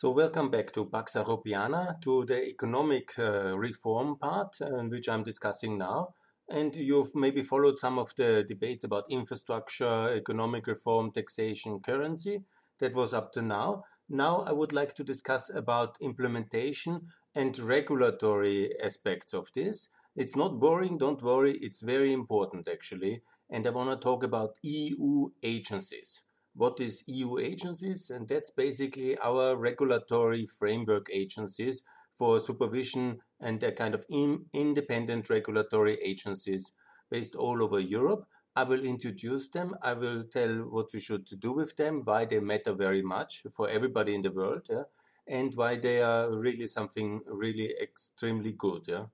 So welcome back to Pax Europiana, to the economic uh, reform part, uh, which I'm discussing now. And you've maybe followed some of the debates about infrastructure, economic reform, taxation, currency. That was up to now. Now I would like to discuss about implementation and regulatory aspects of this. It's not boring, don't worry, it's very important actually. And I want to talk about EU agencies what is EU agencies, and that's basically our regulatory framework agencies for supervision and a kind of in, independent regulatory agencies based all over Europe. I will introduce them. I will tell what we should do with them, why they matter very much for everybody in the world, yeah, and why they are really something really extremely good. Yeah.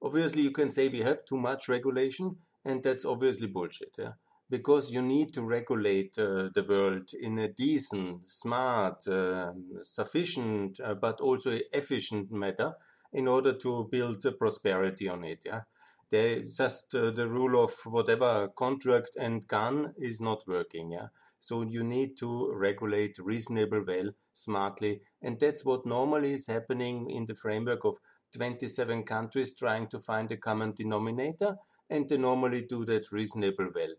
Obviously, you can say we have too much regulation, and that's obviously bullshit. Yeah because you need to regulate uh, the world in a decent, smart, uh, sufficient, uh, but also efficient manner in order to build prosperity on it. Yeah, there's just uh, the rule of whatever contract and gun is not working. Yeah, so you need to regulate reasonable well, smartly, and that's what normally is happening in the framework of 27 countries trying to find a common denominator, and they normally do that reasonable well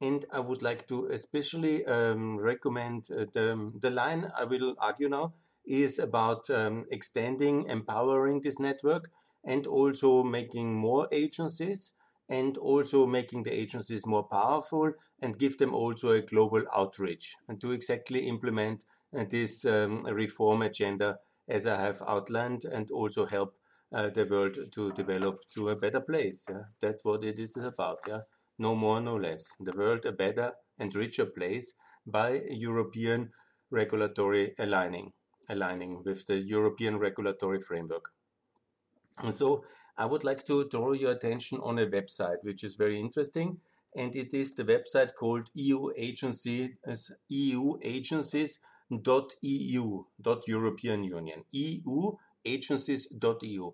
and I would like to especially um, recommend uh, the, the line I will argue now is about um, extending, empowering this network, and also making more agencies, and also making the agencies more powerful, and give them also a global outreach, and to exactly implement uh, this um, reform agenda as I have outlined, and also help uh, the world to develop to a better place. Yeah? That's what it is about. Yeah no more, no less. The world a better and richer place by European regulatory aligning, aligning with the European regulatory framework. And so I would like to draw your attention on a website which is very interesting, and it is the website called EU Agency EU Agencies dot EU dot European Union EU Agencies dot EU.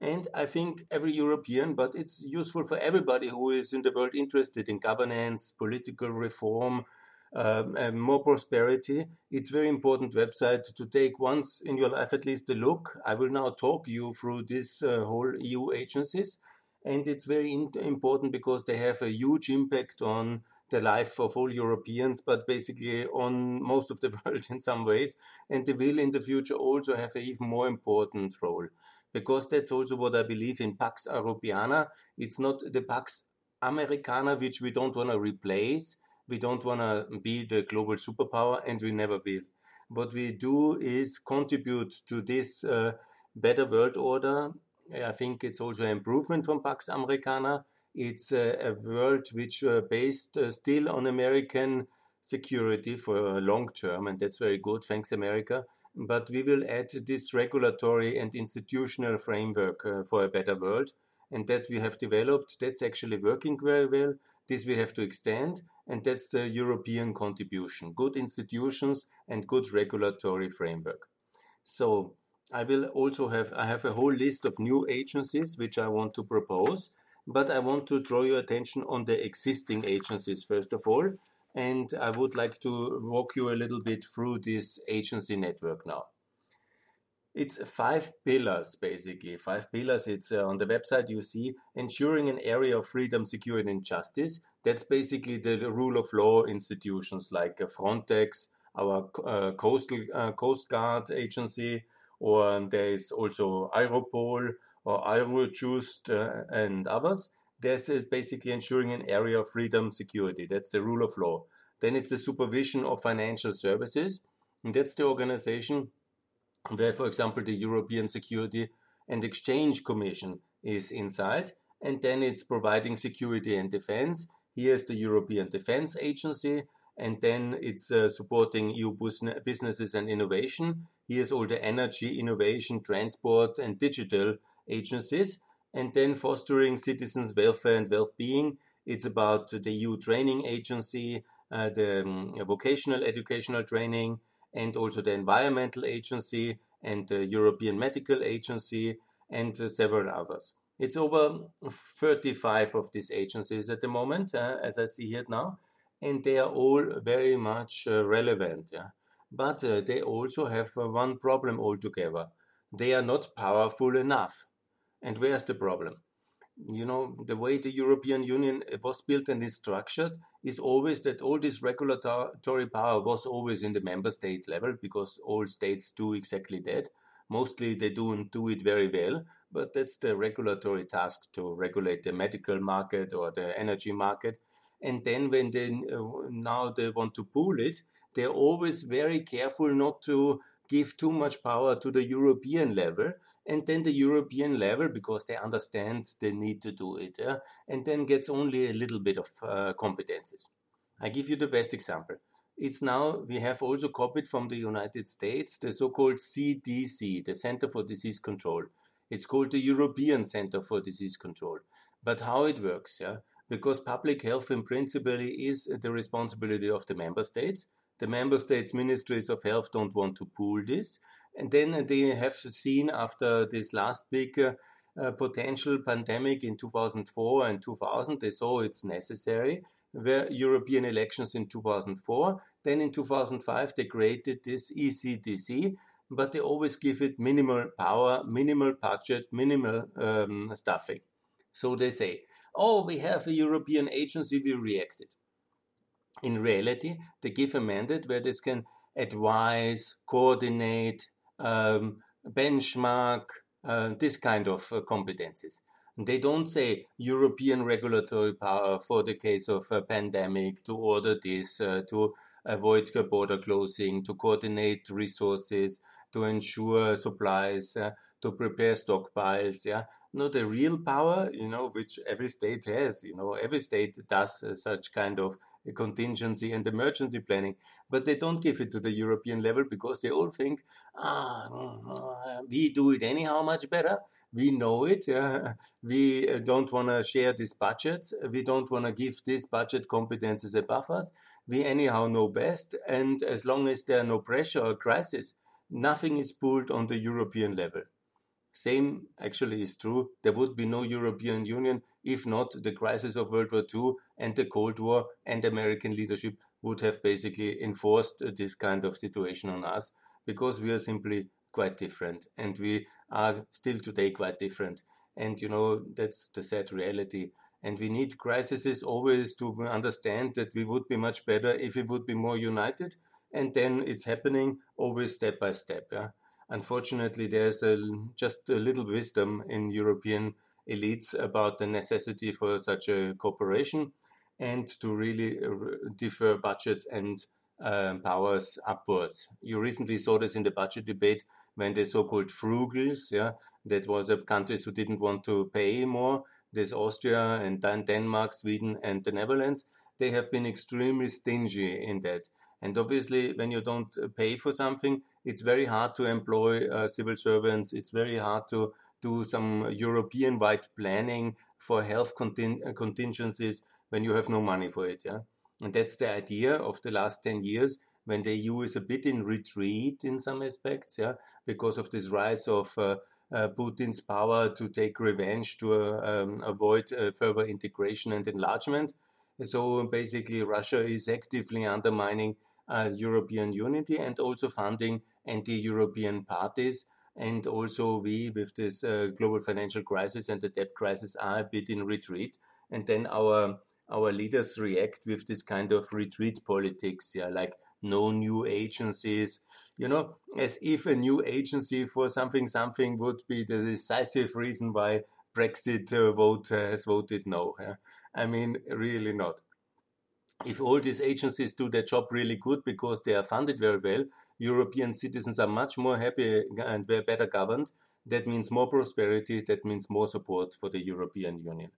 And I think every European, but it's useful for everybody who is in the world interested in governance, political reform, um, and more prosperity. It's very important website to take once in your life at least a look. I will now talk you through this uh, whole EU agencies, and it's very in- important because they have a huge impact on the life of all Europeans, but basically on most of the world in some ways, and they will in the future also have an even more important role because that's also what I believe in Pax Europiana. It's not the Pax Americana, which we don't want to replace. We don't want to be the global superpower, and we never will. What we do is contribute to this uh, better world order. I think it's also an improvement from Pax Americana. It's a, a world which uh, based uh, still on American security for long term, and that's very good. Thanks, America but we will add this regulatory and institutional framework uh, for a better world. And that we have developed, that's actually working very well. This we have to extend, and that's the European contribution good institutions and good regulatory framework. So, I will also have I have a whole list of new agencies which I want to propose, but I want to draw your attention on the existing agencies first of all, and I would like to walk you a little bit through this agency network now. It's five pillars, basically. Five pillars. It's uh, on the website you see ensuring an area of freedom, security, and justice. That's basically the rule of law institutions like uh, Frontex, our uh, coastal uh, Coast Guard agency, or there is also Europol or Eurojust uh, and others there's basically ensuring an area of freedom, security. That's the rule of law. Then it's the supervision of financial services. And that's the organization where, for example, the European Security and Exchange Commission is inside. And then it's providing security and defense. Here's the European Defense Agency. And then it's uh, supporting EU businesses and innovation. Here's all the energy, innovation, transport, and digital agencies and then fostering citizens' welfare and well-being. It's about the EU training agency, uh, the um, vocational educational training, and also the environmental agency and the European Medical Agency and uh, several others. It's over 35 of these agencies at the moment, uh, as I see it now, and they are all very much uh, relevant. Yeah? but uh, they also have uh, one problem altogether. They are not powerful enough. And where's the problem? You know, the way the European Union was built and is structured is always that all this regulatory power was always in the member state level because all states do exactly that. Mostly they don't do it very well, but that's the regulatory task to regulate the medical market or the energy market. And then when they uh, now they want to pool it, they're always very careful not to give too much power to the European level. And then the European level, because they understand they need to do it, and then gets only a little bit of uh, competences. I give you the best example. It's now, we have also copied from the United States the so called CDC, the Center for Disease Control. It's called the European Center for Disease Control. But how it works, yeah? Because public health in principle is the responsibility of the member states. The member states' ministries of health don't want to pool this. And then they have seen after this last big uh, potential pandemic in 2004 and 2000, they saw it's necessary. Were European elections in 2004. Then in 2005, they created this ECDC, but they always give it minimal power, minimal budget, minimal um, staffing. So they say, oh, we have a European agency, we reacted. In reality, they give a mandate where they can advise, coordinate, um, benchmark, uh, this kind of uh, competencies. They don't say European regulatory power for the case of a pandemic to order this, uh, to avoid border closing, to coordinate resources, to ensure supplies, uh, to prepare stockpiles. Yeah, no, the real power, you know, which every state has. You know, every state does uh, such kind of contingency and emergency planning, but they don't give it to the European level because they all think, ah, mm, we do it anyhow much better. We know it. Uh, we don't want to share these budgets. We don't want to give this budget competences above us. We anyhow know best. And as long as there are no pressure or crisis, nothing is pulled on the European level. Same actually is true. There would be no European Union if not the crisis of World War II and the Cold War and American leadership would have basically enforced this kind of situation on us because we are simply quite different and we are still today quite different. And you know, that's the sad reality. And we need crises always to understand that we would be much better if we would be more united and then it's happening always step by step. Yeah? Unfortunately, there's a, just a little wisdom in European elites about the necessity for such a cooperation and to really uh, defer budgets and um, powers upwards. You recently saw this in the budget debate when the so-called frugals, yeah, that was the countries who didn't want to pay more. There's Austria and then Denmark, Sweden, and the Netherlands. They have been extremely stingy in that. And obviously, when you don't uh, pay for something, it's very hard to employ uh, civil servants. It's very hard to do some European wide planning for health uh, contingencies when you have no money for it. Yeah. And that's the idea of the last 10 years when the EU is a bit in retreat in some aspects, yeah, because of this rise of uh, uh, Putin's power to take revenge to uh, um, avoid uh, further integration and enlargement. So basically, Russia is actively undermining uh, European unity and also funding anti European parties. And also, we, with this uh, global financial crisis and the debt crisis, are a bit in retreat. And then our our leaders react with this kind of retreat politics, yeah, like no new agencies, you know, as if a new agency for something something would be the decisive reason why Brexit uh, vote has voted no. Yeah? I mean, really not if all these agencies do their job really good because they are funded very well, European citizens are much more happy and better governed. That means more prosperity. That means more support for the European Union.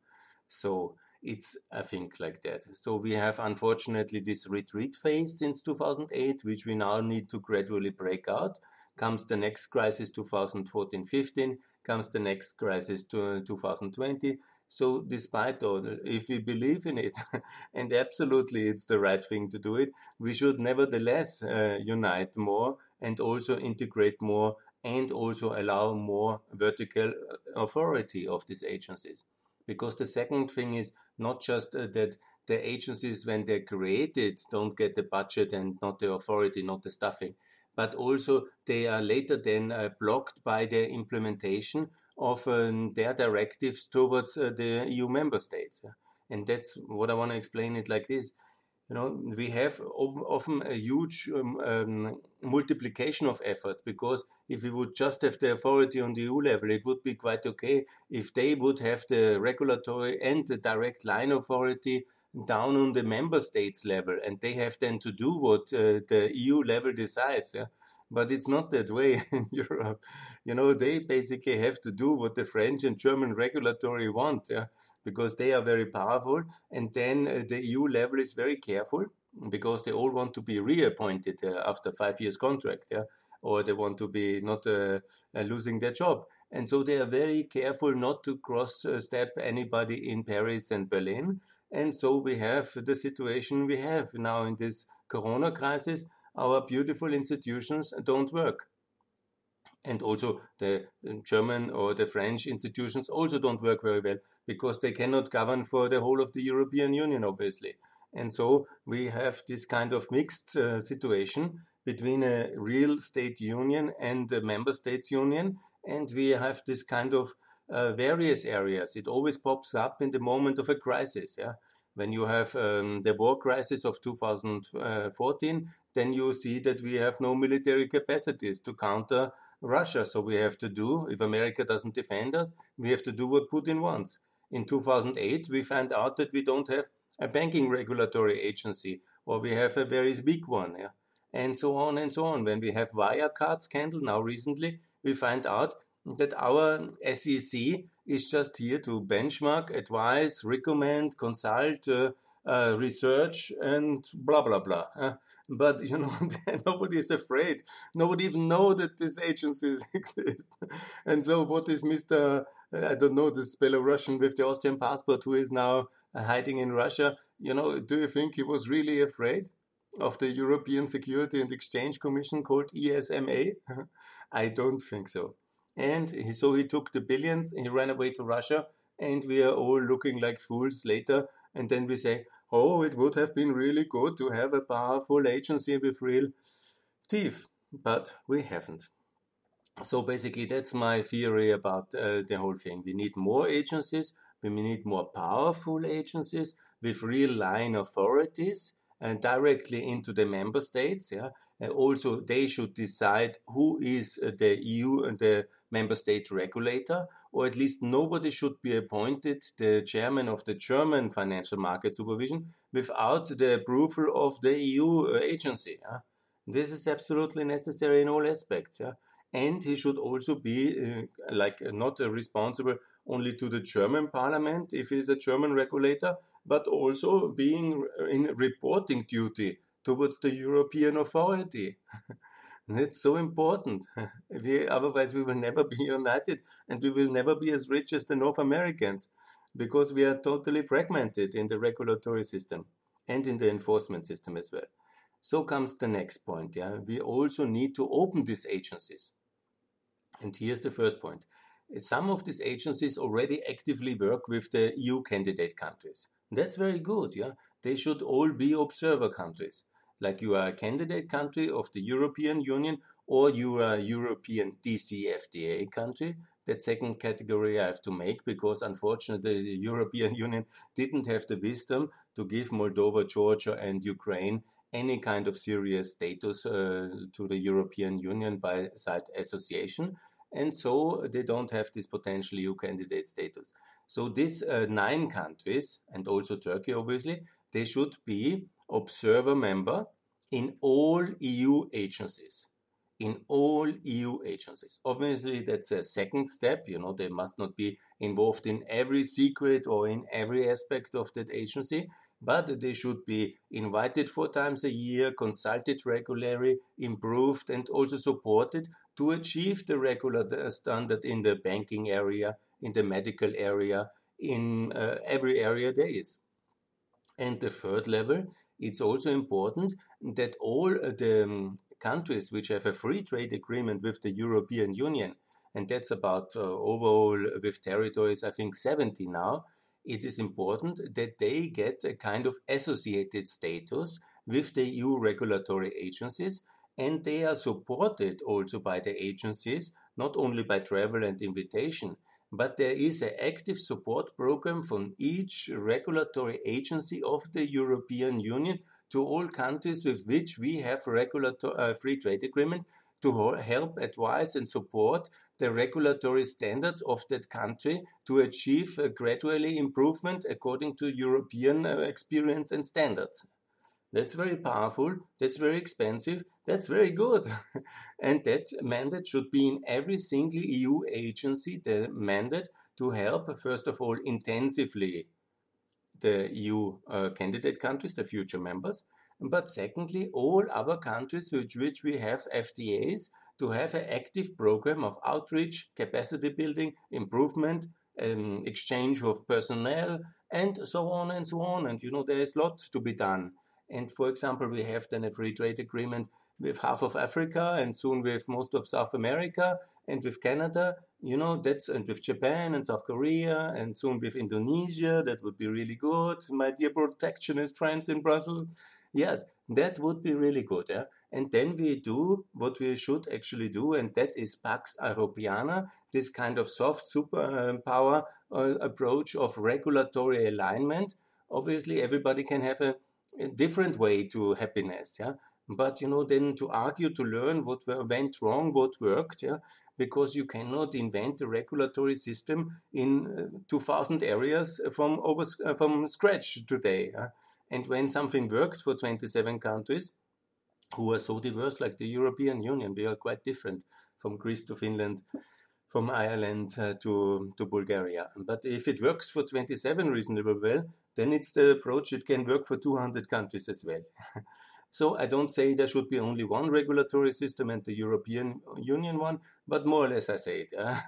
So it's, I think, like that. So we have unfortunately this retreat phase since 2008, which we now need to gradually break out. Comes the next crisis, 2014 15, comes the next crisis to 2020 so, despite all, if we believe in it, and absolutely it's the right thing to do it, we should nevertheless uh, unite more and also integrate more and also allow more vertical uh, authority of these agencies. Because the second thing is not just uh, that the agencies, when they're created, don't get the budget and not the authority, not the staffing. But also, they are later then uh, blocked by the implementation of um, their directives towards uh, the EU member states. And that's what I want to explain it like this. You know, we have often a huge um, um, multiplication of efforts because if we would just have the authority on the EU level, it would be quite okay. If they would have the regulatory and the direct line authority down on the member states level, and they have then to do what uh, the EU level decides. Yeah? But it's not that way in Europe. You know, they basically have to do what the French and German regulatory want. Yeah? because they are very powerful. And then uh, the EU level is very careful because they all want to be reappointed uh, after five years contract, yeah, or they want to be not uh, uh losing their job. And so they are very careful not to cross uh, step anybody in Paris and Berlin. And so we have the situation we have now in this corona crisis. Our beautiful institutions don't work and also the German or the French institutions also don't work very well because they cannot govern for the whole of the European Union, obviously. And so we have this kind of mixed uh, situation between a real state union and a member states union, and we have this kind of uh, various areas. It always pops up in the moment of a crisis. Yeah, when you have um, the war crisis of 2014, then you see that we have no military capacities to counter Russia. So we have to do, if America doesn't defend us, we have to do what Putin wants. In 2008, we find out that we don't have a banking regulatory agency, or we have a very weak one, yeah? and so on and so on. When we have Wirecard scandal now recently, we find out that our SEC is just here to benchmark, advise, recommend, consult, uh, uh, research, and blah blah blah. Uh, but you know nobody is afraid. Nobody even know that these agencies exist. And so what is mr uh, i don't know this belarusian with the austrian passport who is now uh, hiding in russia you know do you think he was really afraid of the european security and exchange commission called esma i don't think so and he, so he took the billions he ran away to russia and we are all looking like fools later and then we say oh, it would have been really good to have a powerful agency with real teeth, but we haven't. So basically, that's my theory about uh, the whole thing. We need more agencies, we need more powerful agencies with real line authorities and directly into the member states. Yeah, and also they should decide who is uh, the EU and the member state regulator, or at least nobody should be appointed the chairman of the German financial market supervision without the approval of the EU uh, agency. Yeah? This is absolutely necessary in all aspects. Yeah? And he should also be uh, like uh, not uh, responsible only to the German parliament if he's a German regulator, but also being uh, in reporting duty towards the European authority. It's so important. we, otherwise, we will never be united and we will never be as rich as the North Americans because we are totally fragmented in the regulatory system and in the enforcement system as well. So comes the next point. Yeah, we also need to open these agencies. And here's the first point. Some of these agencies already actively work with the EU candidate countries. That's very good. Yeah, they should all be observer countries like you are a candidate country of the European Union or you are a European DCFTA country. That second category I have to make because unfortunately the European Union didn't have the wisdom to give Moldova, Georgia, and Ukraine any kind of serious status uh, to the European Union by side association. And so they don't have this potential EU candidate status. So these uh, nine countries, and also Turkey obviously, they should be observer member in all EU agencies. In all EU agencies. Obviously, that's a second step. You know, they must not be involved in every secret or in every aspect of that agency, but they should be invited four times a year, consulted regularly, improved, and also supported to achieve the regular standard in the banking area, in the medical area, in uh, every area there is. And the third level it's also important that all the um, countries which have a free trade agreement with the European Union, and that's about uh, overall with territories, I think 70 now, it is important that they get a kind of associated status with the EU regulatory agencies and they are supported also by the agencies, not only by travel and invitation, but there is an active support program from each regulatory agency of the European Union to all countries with which we have regulatory uh, free trade agreement to help advise and support the regulatory standards of that country to achieve gradually improvement according to European uh, experience and standards. That's very powerful. That's very expensive. That's very good. and that mandate should be in every single EU agency, the mandate to help, first of all, intensively the EU uh, candidate countries, the future members. But secondly, all other countries with which we have FTAs to have an active program of outreach, capacity building, improvement, um, exchange of personnel, and so on and so on. And you know, there is a lot to be done. And for example, we have then a free trade agreement with half of Africa and soon with most of South America and with Canada, you know, that's and with Japan and South Korea and soon with Indonesia. That would be really good. My dear protectionist friends in Brussels. Yes, that would be really good. Yeah? And then we do what we should actually do, and that is Pax Europiana, this kind of soft superpower uh, approach of regulatory alignment. Obviously, everybody can have a a different way to happiness yeah but you know then to argue to learn what went wrong what worked yeah because you cannot invent a regulatory system in uh, 2000 areas from over uh, from scratch today yeah? and when something works for 27 countries who are so diverse like the european union we are quite different from greece to finland from Ireland uh, to, to Bulgaria. But if it works for 27 reasonably well, then it's the approach it can work for 200 countries as well. so I don't say there should be only one regulatory system and the European Union one, but more or less I say it. Yeah?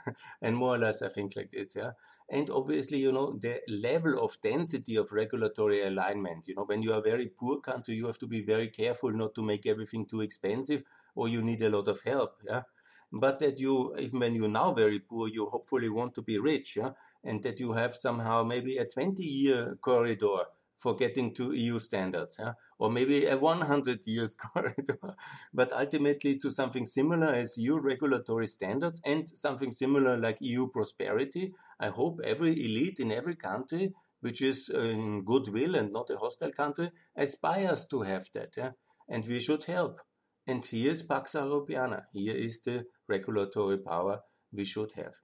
and more or less I think like this. Yeah. And obviously, you know, the level of density of regulatory alignment, you know, when you are a very poor country, you have to be very careful not to make everything too expensive or you need a lot of help. Yeah but that you, even when you're now very poor, you hopefully want to be rich, yeah, and that you have somehow maybe a 20-year corridor for getting to EU standards, yeah? or maybe a 100 years corridor, but ultimately to something similar as EU regulatory standards and something similar like EU prosperity. I hope every elite in every country, which is in goodwill and not a hostile country, aspires to have that, yeah? and we should help. And here is Pax Europiana. Here is the regulatory power we should have.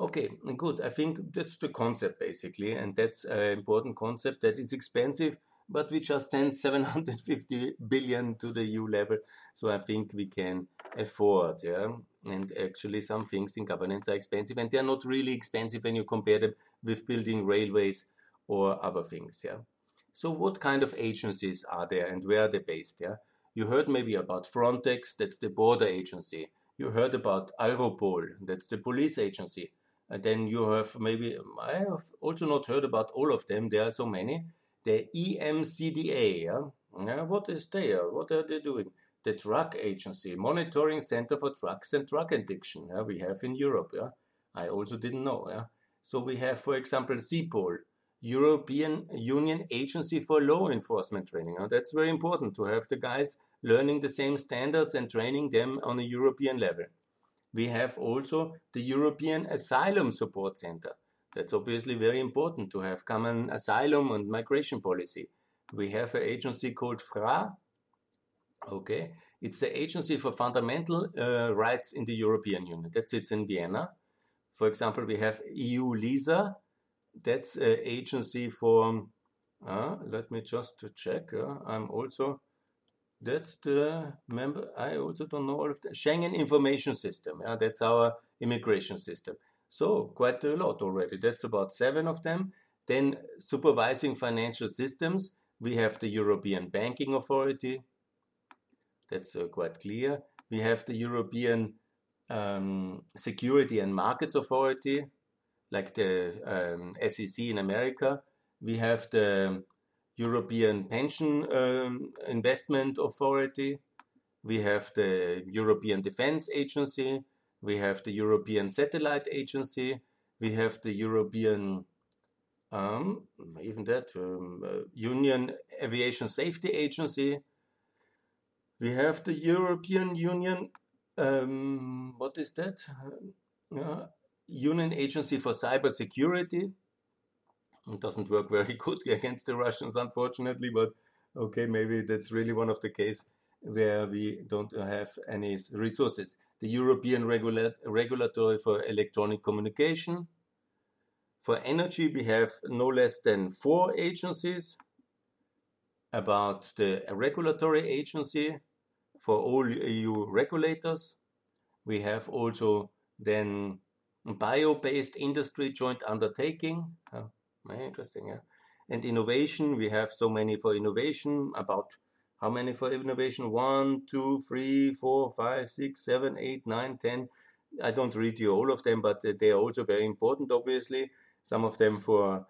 Okay, good. I think that's the concept basically, and that's an important concept that is expensive, but we just send 750 billion to the EU level, so I think we can afford. Yeah, and actually, some things in governance are expensive, and they are not really expensive when you compare them with building railways or other things. Yeah. So, what kind of agencies are there, and where are they based? Yeah. You heard maybe about Frontex, that's the border agency. You heard about Europol, that's the police agency. And then you have maybe, I have also not heard about all of them, there are so many. The EMCDDA, yeah? yeah what is there? What are they doing? The drug agency, monitoring center for drugs and drug addiction, yeah, we have in Europe. Yeah, I also didn't know. Yeah, so we have, for example, CEPOL, European Union Agency for Law Enforcement Training. That's very important to have the guys learning the same standards and training them on a European level. We have also the European Asylum Support Center. That's obviously very important to have common asylum and migration policy. We have an agency called FRA. Okay, it's the Agency for Fundamental uh, Rights in the European Union. That sits in Vienna. For example, we have EU LISA, that's an agency for, uh, let me just check, uh, I'm also, that's the member, I also don't know all of the, Schengen Information System, yeah, that's our immigration system. So quite a lot already, that's about seven of them. Then supervising financial systems, we have the European Banking Authority, that's uh, quite clear. We have the European um, Security and Markets Authority, like the um, SEC in America. We have the European Pension um, Investment Authority. We have the European Defense Agency. We have the European Satellite Agency. We have the European Um, even that um, uh, Union Aviation Safety Agency. We have the European Union. Um, what is that? Uh, Union Agency for Cyber Security. It doesn't work very good against the Russians, unfortunately, but okay, maybe that's really one of the cases where we don't have any resources. The European Regula Regulatory for Electronic Communication. For energy, we have no less than four agencies. About the regulatory agency for all EU regulators, we have also then bio-based industry joint undertaking. Very interesting, yeah. And innovation, we have so many for innovation, about how many for innovation? One, two, three, four, five, six, seven, eight, nine, ten. I don't read you all of them, but they are also very important, obviously. Some of them for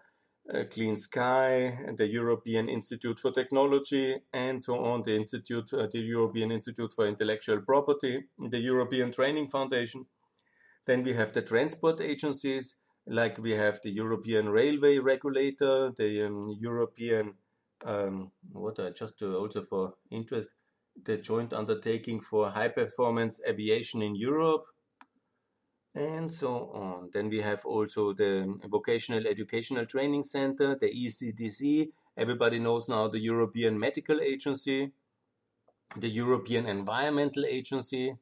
uh, Clean Sky, the European Institute for Technology, and so on, the Institute, uh, the European Institute for Intellectual Property, the European Training Foundation. Then we have the transport agencies, like we have the European Railway Regulator, the um, European um, what I just uh, also for interest, the joint undertaking for high performance aviation in Europe, and so on. Then we have also the Vocational Educational Training Center, the ECDC, Everybody knows now the European Medical Agency, the European Environmental Agency.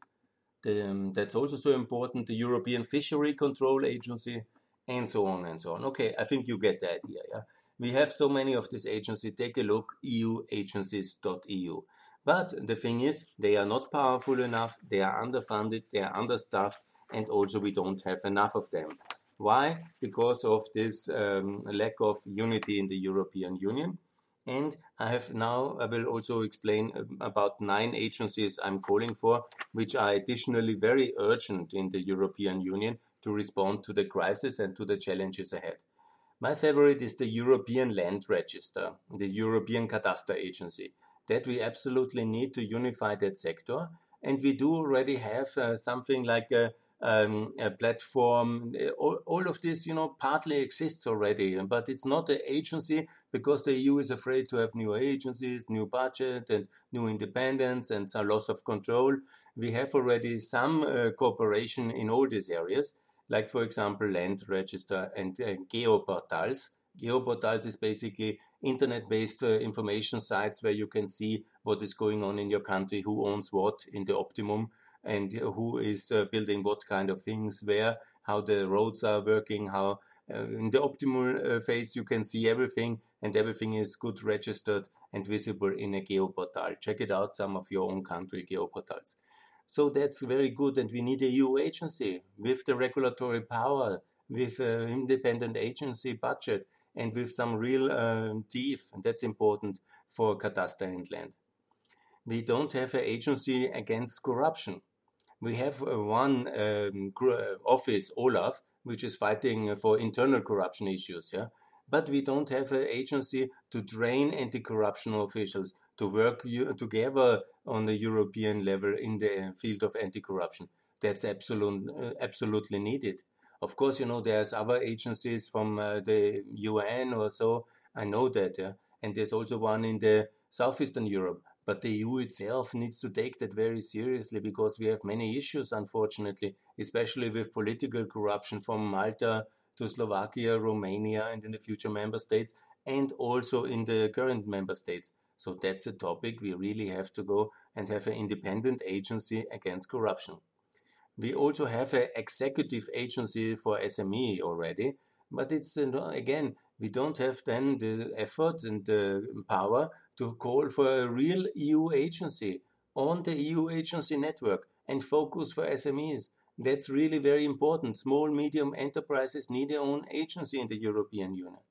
The, um, that's also so important. The European Fishery Control Agency, and so on and so on. Okay, I think you get the idea. Yeah. We have so many of these agencies. Take a look, euagencies.eu. But the thing is, they are not powerful enough, they are underfunded, they are understaffed, and also we don't have enough of them. Why? Because of this um, lack of unity in the European Union. And I have now, I will also explain um, about nine agencies I'm calling for, which are additionally very urgent in the European Union to respond to the crisis and to the challenges ahead. My favorite is the European Land Register, the European Cadastre Agency. That we absolutely need to unify that sector. And we do already have uh, something like a, um, a platform. All, all, of this, you know, partly exists already, but it's not an agency because the EU is afraid to have new agencies, new budget, and new independence, and some loss of control. We have already some uh, cooperation in all these areas like for example land register and uh, geoportals. Geoportals is basically internet-based uh, information sites where you can see what is going on in your country, who owns what in the optimum, and who is uh, building what kind of things where, how the roads are working, how uh, in the optimal uh, phase you can see everything and everything is good registered and visible in a geoportal. Check it out, some of your own country geoportals. So that's very good. And we need a EU agency with the regulatory power, with an independent agency budget, and with some real uh, teeth. And that's important for cadastre and land. We don't have an agency against corruption. We have uh, one um, office, Olaf, which is fighting for internal corruption issues. Yeah, but we don't have an agency to train anti-corruption officials to work together on the European level in the field of anti-corruption. That's absolute, uh, absolutely needed. Of course, you know, there's other agencies from uh, the UN or so. I know that. Yeah? And there's also one in the southeastern Europe. But the EU itself needs to take that very seriously because we have many issues, unfortunately, especially with political corruption from Malta to Slovakia, Romania, and in the future member states, and also in the current member states. So that's a topic we really have to go and have an independent agency against corruption. We also have an executive agency for SME already, but it's uh, again, we don't have then the effort and the power to call for a real EU agency on the EU agency network and focus for SMEs. That's really very important. Small, medium enterprises need their own agency in the European Union.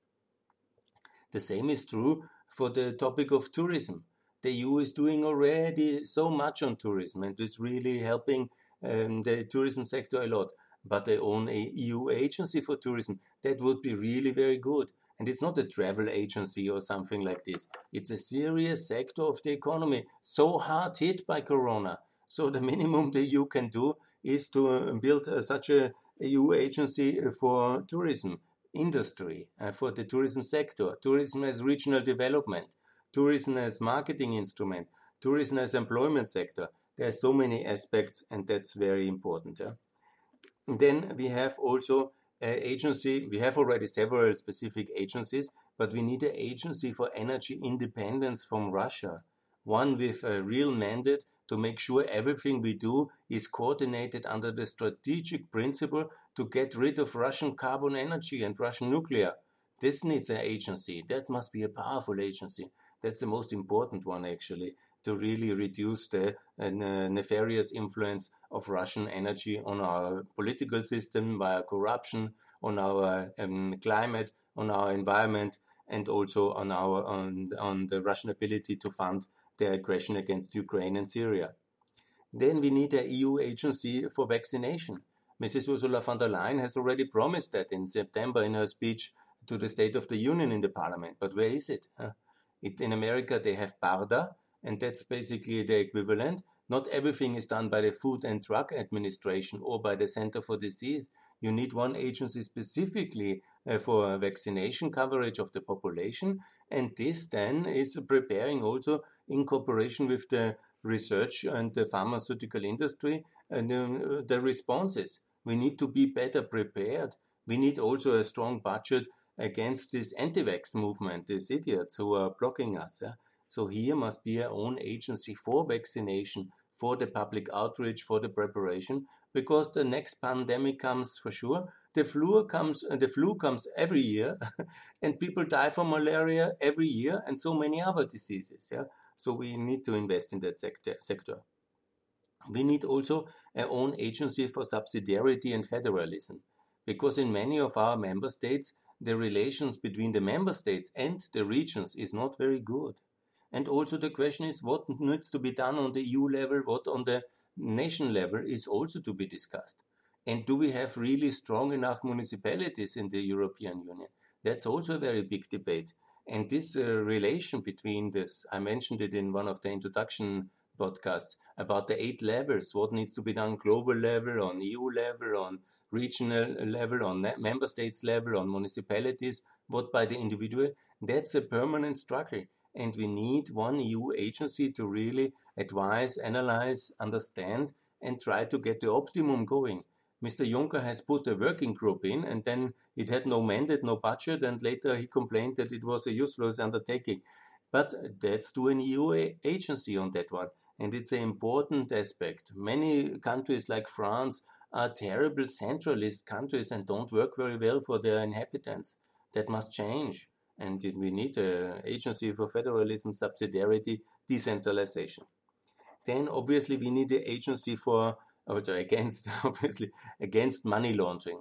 The same is true for the topic of tourism. The EU is doing already so much on tourism and it's really helping um, the tourism sector a lot. But they own a EU agency for tourism. That would be really very good. And it's not a travel agency or something like this. It's a serious sector of the economy, so hard hit by Corona. So the minimum the EU can do is to uh, build uh, such a EU agency for tourism industry, uh, for the tourism sector, tourism as regional development, tourism as marketing instrument, tourism as employment sector. There are so many aspects, and that's very important. Yeah? then we have also an agency. We have already several specific agencies, but we need an agency for energy independence from Russia, one with a real mandate to make sure everything we do is coordinated under the strategic principle to get rid of Russian carbon energy and Russian nuclear. This needs an agency. That must be a powerful agency. That's the most important one, actually, to really reduce the uh, nefarious influence of Russian energy on our political system via corruption, on our um, climate, on our environment, and also on our on, on the Russian ability to fund their aggression against Ukraine and Syria. Then we need an EU agency for vaccination. Mrs. Ursula von der Leyen has already promised that in September in her speech to the State of the Union in the Parliament. But where is it? it in America, they have BARDA, and that's basically the equivalent. Not everything is done by the Food and Drug Administration or by the Center for Disease. You need one agency specifically uh, for vaccination coverage of the population, and this then is preparing also in cooperation with the research and the pharmaceutical industry and uh, the responses. We need to be better prepared. We need also a strong budget against this anti-vax movement, these idiots who are blocking us. Yeah? So here must be our own agency for vaccination, for the public outreach, for the preparation, because the next pandemic comes for sure. The flu comes, uh, the flu comes every year, and people die from malaria every year, and so many other diseases. Yeah, so we need to invest in that sector. sector. We need also our own agency for subsidiarity and federalism, because in many of our member states, the relations between the member states and the regions is not very good. And also the question is what needs to be done on the EU level, what on the nation level is also to be discussed. And do we have really strong enough municipalities in the European Union? That's also a very big debate. And this uh, relation between this, I mentioned it in one of the introduction podcasts about the eight levels, what needs to be done global level, on EU level, on regional level, on member states level, on municipalities, what by the individual. That's a permanent struggle. And we need one EU agency to really advise, analyze, understand, and try to get the optimum going. Mr. Juncker has put a working group in, and then it had no mandate, no budget, and later he complained that it was a useless undertaking. But let's do an EU agency on that one, and it's an important aspect. Many countries like France are terrible centralist countries and don't work very well for their inhabitants. That must change, and we need an agency for federalism, subsidiarity, decentralization. Then obviously we need an agency for also against obviously against money laundering.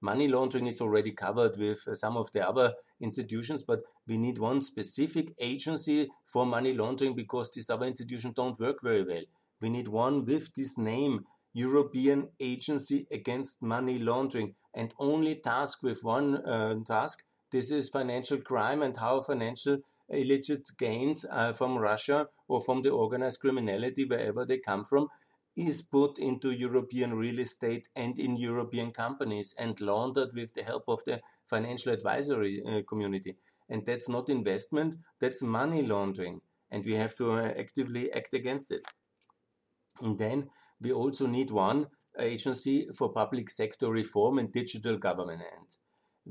Money laundering is already covered with uh, some of the other institutions, but we need one specific agency for money laundering because these other institutions don't work very well. We need one with this name, European Agency Against Money Laundering, and only task with one uh, task. This is financial crime and how financial illicit gains uh, from Russia or from the organized criminality, wherever they come from, is put into European real estate and in European companies and laundered with the help of the financial advisory uh, community. And that's not investment, that's money laundering. And we have to uh, actively act against it. And then we also need one agency for public sector reform and digital government. And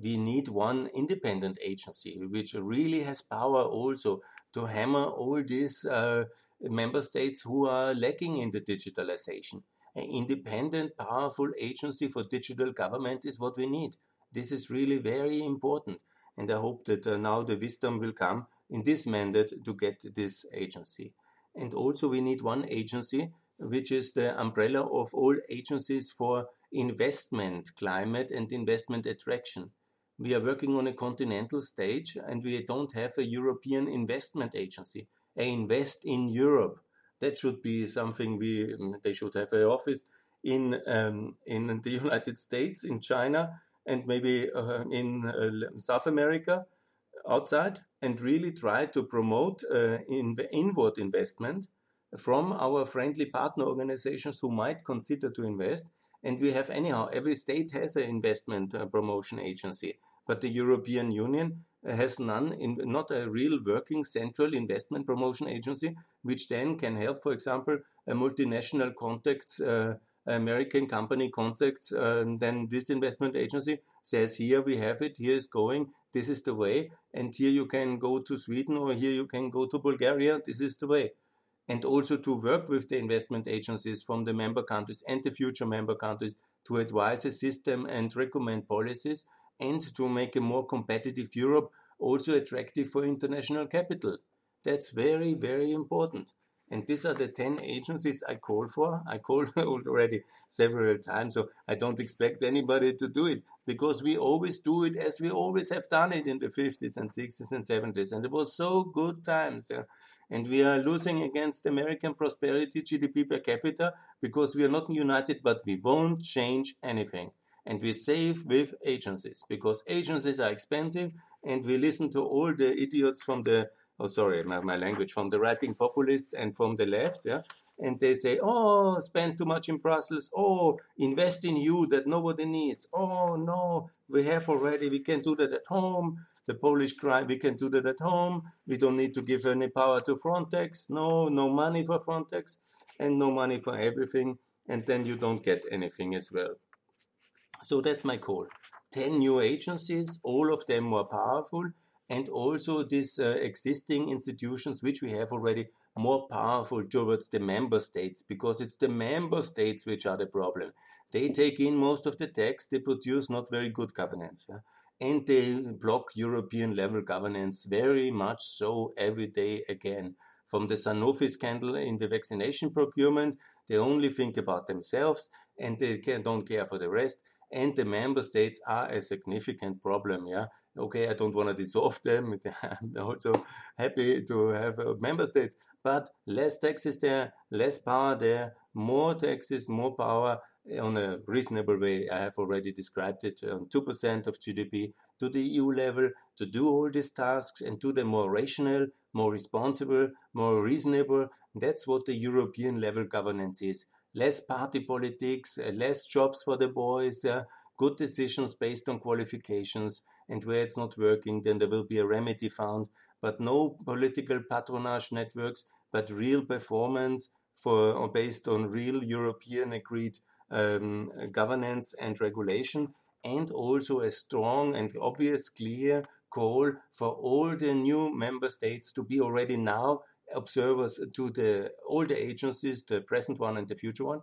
we need one independent agency which really has power also to hammer all these uh, member states who are lacking in the digitalization. An independent, powerful agency for digital government is what we need. This is really very important. And I hope that uh, now the wisdom will come in this mandate to get this agency. And also, we need one agency which is the umbrella of all agencies for investment climate and investment attraction. We are working on a continental stage and we don't have a European investment agency invest in Europe. That should be something we um, they should have an office in um, in the United States, in China, and maybe uh, in uh, South America, outside, and really try to promote uh, in inward investment from our friendly partner organizations who might consider to invest. And we have anyhow every state has an investment uh, promotion agency but the European Union has none, in, not a real working central investment promotion agency, which then can help, for example, a multinational contacts, uh, American company contacts, uh, then this investment agency says, here we have it, here is going, this is the way, and here you can go to Sweden or here you can go to Bulgaria, this is the way. And also to work with the investment agencies from the member countries and the future member countries to advise a system and recommend policies and to make a more competitive Europe also attractive for international capital. That's very, very important. And these are the 10 agencies I call for. I called already several times, so I don't expect anybody to do it because we always do it as we always have done it in the 50s and 60s and 70s. And it was so good times. And we are losing against American prosperity GDP per capita because we are not united, but we won't change anything. And we save with agencies because agencies are expensive and we listen to all the idiots from the oh sorry my, my language from the right wing populists and from the left yeah? And they say oh spend too much in brussels. Oh invest in you that nobody needs. Oh no we have already we can do that at home. The polish crime we can do that at home. We don't need to give any power to frontex. No no money for frontex and no money for everything. And then you don't get anything as well so that's my call 10 new agencies, all of them more powerful, and also these uh, existing institutions, which we have already, more powerful towards the member states, because it's the member states which are the problem. They take in most of the tax, they produce not very good governance. Yeah? And they block European level governance very much so every day again. From the Sanofi scandal in the vaccination procurement, they only think about themselves and they don't care for the rest and the member states are a significant problem. Yeah, okay, I don't want to dissolve them. I'm also happy to have uh, member states, but less taxes there, less power there, more taxes, more power on a reasonable way. I have already described it on 2% of GDP to the EU level to do all these tasks and do them more rational, more responsible, more reasonable. That's what the European level governance is less party politics, uh, less jobs for the boys, uh, good decisions based on qualifications, and where it's not working, then there will be a remedy found. But no political patronage networks, but real performance for based on real European agreed um, governance and regulation, and also a strong and obvious, clear call for all the new member states to be already now observers to the all the agencies, the present one and the future one,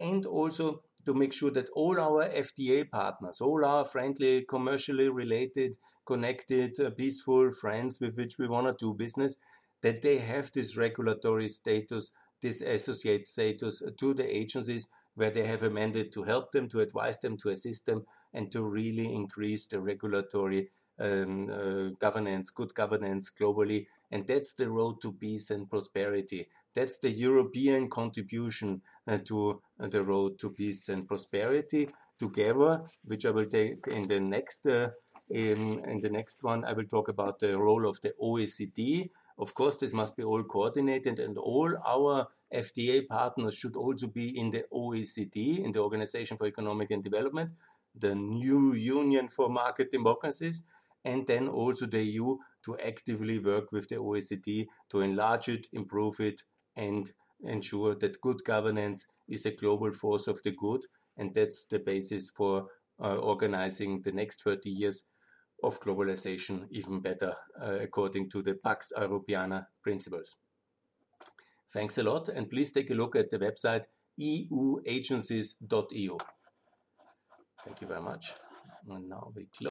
and also to make sure that all our FTA partners, all our friendly, commercially related, connected, uh, peaceful friends with which we want to do business, that they have this regulatory status, this associate status to the agencies where they have a mandate to help them, to advise them, to assist them, and to really increase the regulatory um, uh, governance, good governance globally and that's the road to peace and prosperity. That's the European contribution uh, to uh, the road to peace and prosperity together, which I will take in the next uh, in, in the next one. I will talk about the role of the OECD. Of course, this must be all coordinated, and all our FTA partners should also be in the OECD, in the Organization for Economic and Development, the new Union for Market Democracies, and then also the EU to actively work with the OECD to enlarge it, improve it, and ensure that good governance is a global force of the good. And that's the basis for uh, organizing the next 30 years of globalization even better, uh, according to the Pax Europiana principles. Thanks a lot, and please take a look at the website euagencies.eu. Thank you very much. And now we close.